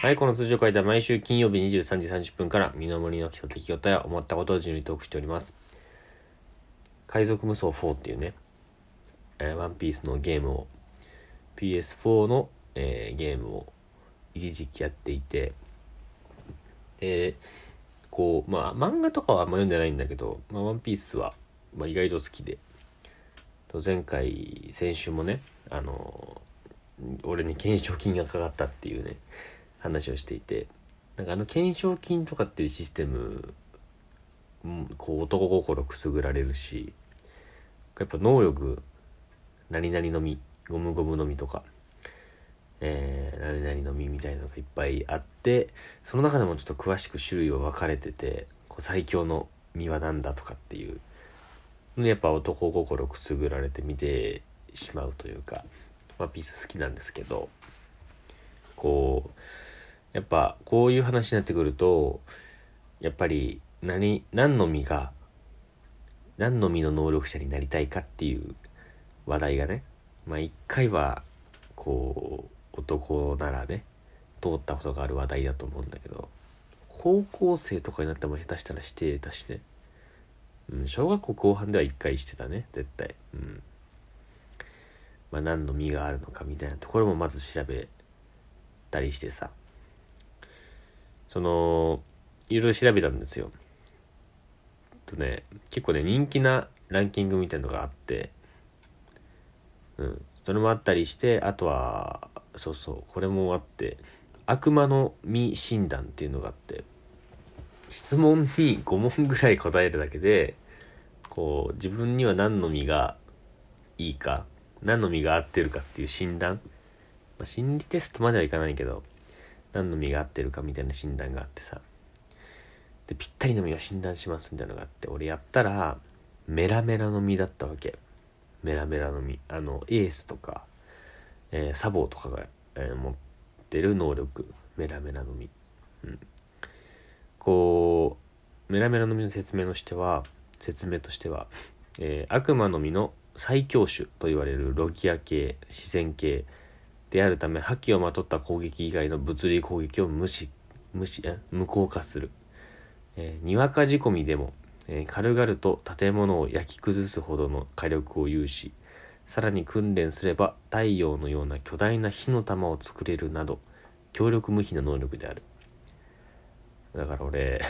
はい、この通常会では毎週金曜日23時30分から身の回りの基礎的事や思ったことを自由にトークしております。海賊無双4っていうね、えーワンピースのゲームを PS4 の、えーゲームを一時期やっていてでこうまあ漫画とかはあんま読んでないんだけど、まあ、ワンピースは、まあ、意外と好きで前回先週もねあの俺に懸賞金がかかったっていうね話をしていてなんかあの懸賞金とかっていうシステムんこう男心くすぐられるしやっぱ能力何々のみゴムゴムのみとかえー、何々の実みたいなのがいっぱいあってその中でもちょっと詳しく種類は分かれててこう最強の実は何だとかっていうやっぱ男心くすぐられて見てしまうというかワンピース好きなんですけどこうやっぱこういう話になってくるとやっぱり何何の実が何の実の能力者になりたいかっていう話題がねまあ一回はこう男ならね通ったことがある話題だと思うんだけど高校生とかになっても下手したらしてたしね、うん、小学校後半では一回してたね絶対。うん。まあ何の実があるのかみたいなところもまず調べたりしてさ。そのいろいろ調べたんですよ。とね結構ね人気なランキングみたいのがあってうんそれもあったりしてあとはそうそうこれもあって悪魔の実診断っていうのがあって質問に5問ぐらい答えるだけでこう自分には何の実がいいか何の実が合ってるかっていう診断、まあ、心理テストまではいかないけど何の実が合ってるかみたいな診断があってさ。でぴったりの実を診断しますみたいなのがあって俺やったらメラメラの実だったわけ。メラメラの実あのエースとか、えーサボーとかが、えー持ってる能力。メラメラの実うん。こうメラメラの実の説明としては説明としては、えー悪魔の実の最強種と言われるロキア系自然系であるため覇気をまとった攻撃以外の物理攻撃を無視無視え無効化する、えーにわか仕込みでも、えー軽々と建物を焼き崩すほどの火力を有しさらに訓練すれば太陽のような巨大な火の玉を作れるなど強力無比な能力である。だから俺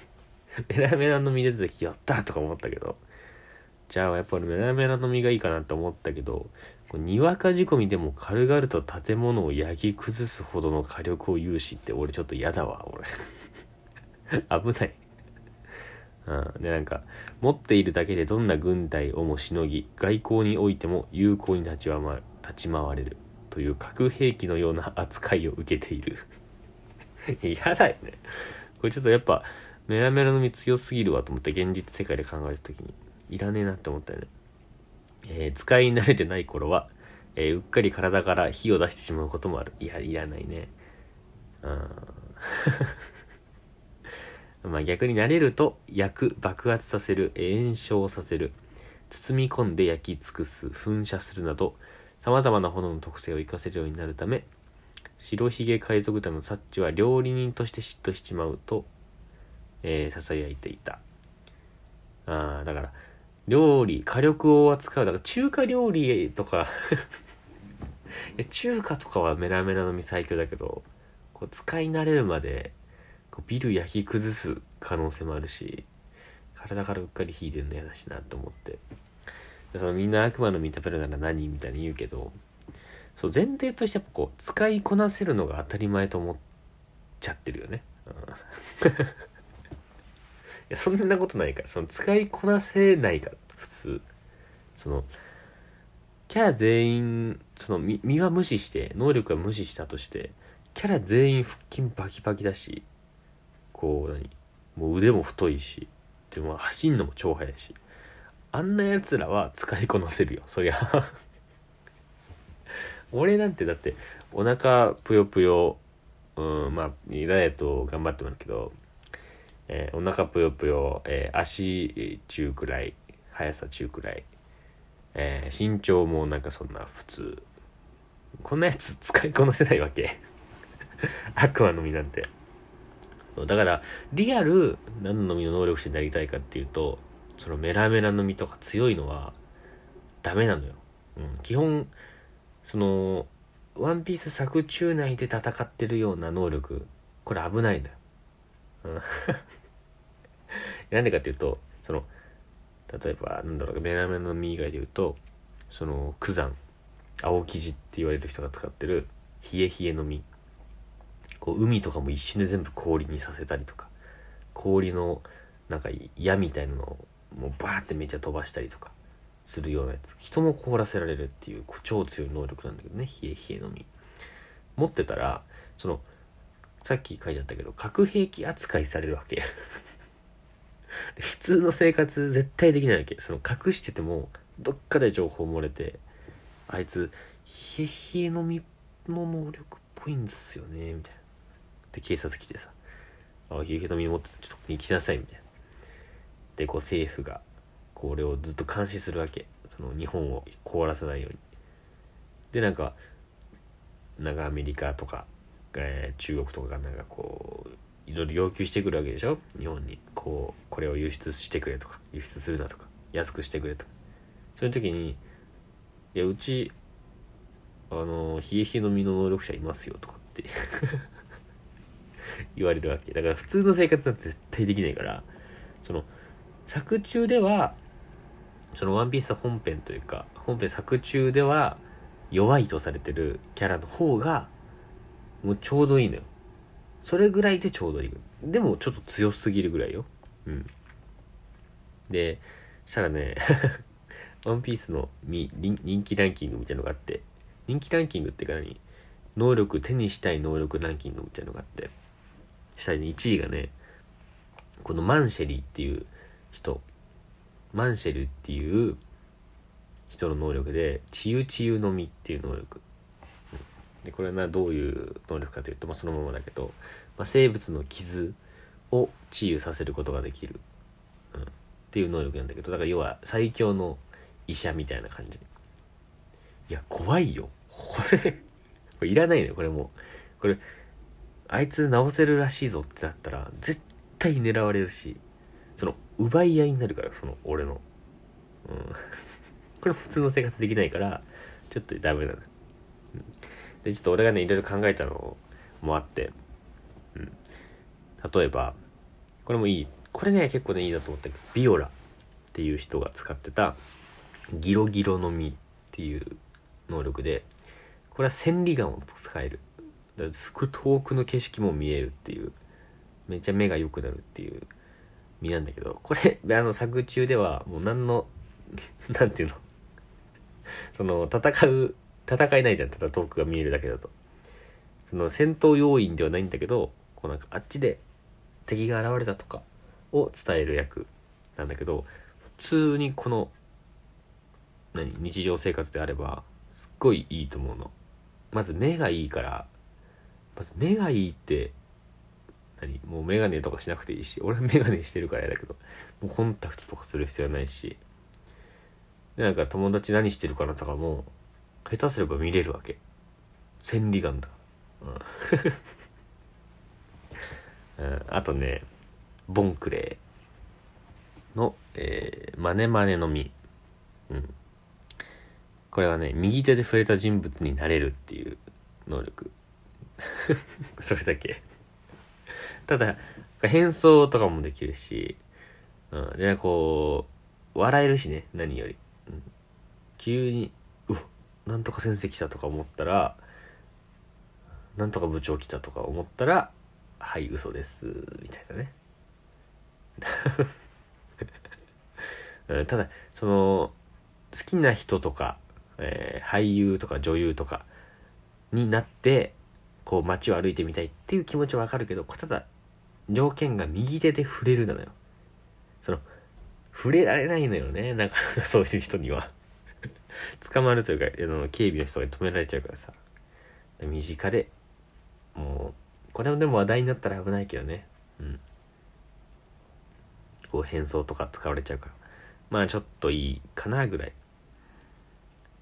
メラメラの実出た時やったとか思ったけどじゃあやっぱりメラメラの実がいいかなって思ったけどにわか仕込みでも軽々と建物を焼き崩すほどの火力を有しって俺ちょっと嫌だわ俺。危ない。うん、でなんか持っているだけでどんな軍隊をもしのぎ外交においても有効に立ち回立ち回れるという核兵器のような扱いを受けている。嫌だよね。これちょっとやっぱメラメラの実強すぎるわと思って現実世界で考えた時に。いらねえなって思ったよね、えー使い慣れてない頃は、えーうっかり体から火を出してしまうこともある。いやいらないね。うん。まあ逆に慣れると焼く爆発させる炎症させる包み込んで焼き尽くす噴射するなどさまざまな炎の特性を活かせるようになるため白ひげ海賊団のサッチは料理人として嫉妬しちまうとえー、囁いていた。ああだから料理火力を扱うだから中華料理とか。中華とかはメラメラの実最強だけどこう使い慣れるまでこうビル焼き崩す可能性もあるし体からうっかり火出るの嫌だしなと思って。そのみんな悪魔の実食べるなら何みたいに言うけどそう前提としてやっぱこう使いこなせるのが当たり前と思っちゃってるよね、うん。やそんなことないからその使いこなせないから普通。そのキャラ全員その身身は無視して能力は無視したとしてキャラ全員腹筋バキバキだしこう何もう腕も太いしでも走んのも超速いしあんなやつらは使いこなせるよそりゃ。俺なんてだってお腹ぷよぷようんまあダイエット頑張ってますけどえーお腹ぷよぷよ、えー足中くらい速さ中くらい、えー身長もなんかそんな普通。こんなやつ使い こなせないわけ。悪魔の実なんて。そうだからリアル何の実の能力者になりたいかっていうとそのメラメラの実とか強いのはダメなのよ、うん、基本そのワンピース作中内で戦ってるような能力これ危ないんだよ、うん、なんでかっていうとその例えばなんだろうメラメの実以外で言うとその九山青生地って言われる人が使ってる冷え冷えの実。こう海とかも一瞬で全部氷にさせたりとか氷のなんか矢みたいなのをもうバーってめっちゃ飛ばしたりとかするようなやつ。人も凍らせられるっていう超強い能力なんだけどね冷え冷えの実。持ってたらそのさっき書いてあったけど核兵器扱いされるわけ。普通の生活絶対できないわけ。その隠しててもどっかで情報漏れてあいつ冷え冷えの実の能力っぽいんですよねみたいな。で警察来てさ「あ冷え冷えの実持ってちょっと行きなさい」みたいな。でこう政府がこれをずっと監視するわけ。その日本を凍らせないように。でなんかなんかアメリカとか、えー、中国とかがなんかこういろいろ要求してくるわけでしょ？日本に。こうこれを輸出してくれとか輸出するなとか安くしてくれとか。そういう時にいやうちあの冷え冷えの身の能力者いますよとかって 言われるわけ。だから普通の生活なんて絶対できないからその作中ではそのワンピース本編というか本編作中では弱いとされてるキャラの方がもうちょうどいいのよ。それぐらいでちょうどいい。でもちょっと強すぎるぐらいよ。うん。でしたらね ワンピースの人気ランキングみたいなのがあって人気ランキングってか何？能力手にしたい能力ランキングみたいなのがあって下に1位がねこのマンシェリーっていう人。マンシェルっていう人の能力で治癒治癒の実っていう能力。でこれはなどういう能力かというと、まあ、そのままだけど、まあ、生物の傷を治癒させることができる、うん、っていう能力なんだけどだから要は最強の医者みたいな感じ。いや怖いよ。これこれいらないのよ。これもこれあいつ治せるらしいぞってなったら絶対狙われるしその奪い合いになるからその俺の。うん。これ普通の生活できないからちょっとダメなの、うん、でちょっと俺がねいろいろ考えたのもあって、うん、例えばこれもいい。これね結構ねいいなと思ったけどビオラっていう人が使ってたギロギロの実っていう能力でこれは千里眼を使える。だからすごい遠くの景色も見えるっていうめっちゃ目が良くなるっていう身なんだけど、これ、あの、作中では、もう何の、なんていうの その、戦う、戦えないじゃん。ただ遠くが見えるだけだと。その、戦闘要員ではないんだけど、こうなんか、あっちで敵が現れたとかを伝える役なんだけど、普通にこの、何、日常生活であれば、すっごいいいと思うの。まず目がいいから、まず目がいいって何もうメガネとかしなくていいし俺はメガネしてるからやだけどもうコンタクトとかする必要ないしでなんか友達何してるかなとかも下手すれば見れるわけ。千里眼だ、うん、あとねボンクレーの、えー、マネマネの実。うん。これはね右手で触れた人物になれるっていう能力。それだけ。ただ、変装とかもできるし、うん。で、こう、笑えるしね、何より。うん、急に、なんとか先生来たとか思ったら、なんとか部長来たとか思ったら、はい、嘘です、みたいなね。ただ、その、好きな人とか、えー、俳優とか女優とかになって、こう街を歩いてみたいっていう気持ちはわかるけど、ただ条件が右手で触れるなのよ。その、触れられないのよね。なんか そういう人には捕まるというか、あの警備の人が止められちゃうからさ。身近で、もう、これもでも話題になったら危ないけどね。うん。こう変装とか使われちゃうから。まあちょっといいかなぐらい。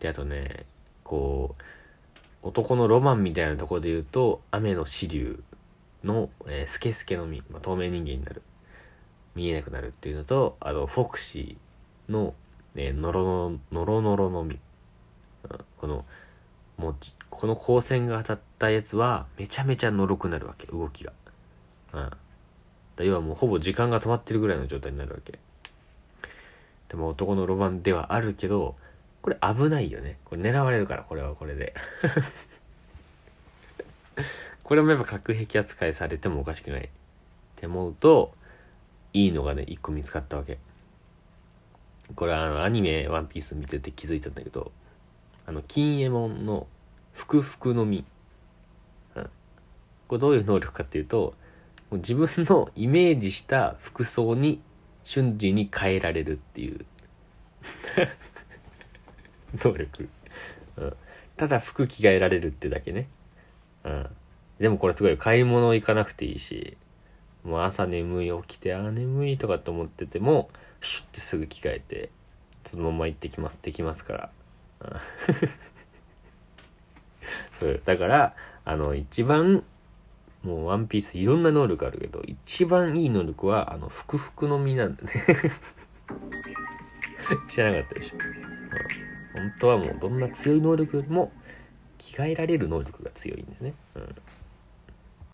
で、あとね、こう、男のロマンみたいなところで言うと雨の支流の、えースケスケの実、まあ、透明人間になる見えなくなるっていうのとあとフォクシーの、えーノロノロノロノロの実、このもうこの光線が当たったやつはめちゃめちゃのろくなるわけ。動きが、うん、要はもうほぼ時間が止まってるぐらいの状態になるわけ。でも男のロマンではあるけどこれ危ないよね。これ狙われるからこれはこれで。これもやっぱ核兵器扱いされてもおかしくない。って思うといいのがね一個見つかったわけ。これはあのアニメ「ワンピース見てて気づいたんだけどあの金右衛門の「ふくふくの実」うん。これどういう能力かっていうと自分のイメージした服装に瞬時に変えられるっていう。能力、うん、ただ服着替えられるってだけね、うん、でもこれすごい買い物行かなくていいしもう朝眠い起きてあー眠いとかって思っててもシュッてすぐ着替えてそのまま行ってきますできますから、そうだからあの一番もうワンピースいろんな能力あるけど一番いい能力はあのふくふくの実なんだね。知らなかったでしょ、うん、本当はもうどんな強い能力よりも着替えられる能力が強いんだよね、うん、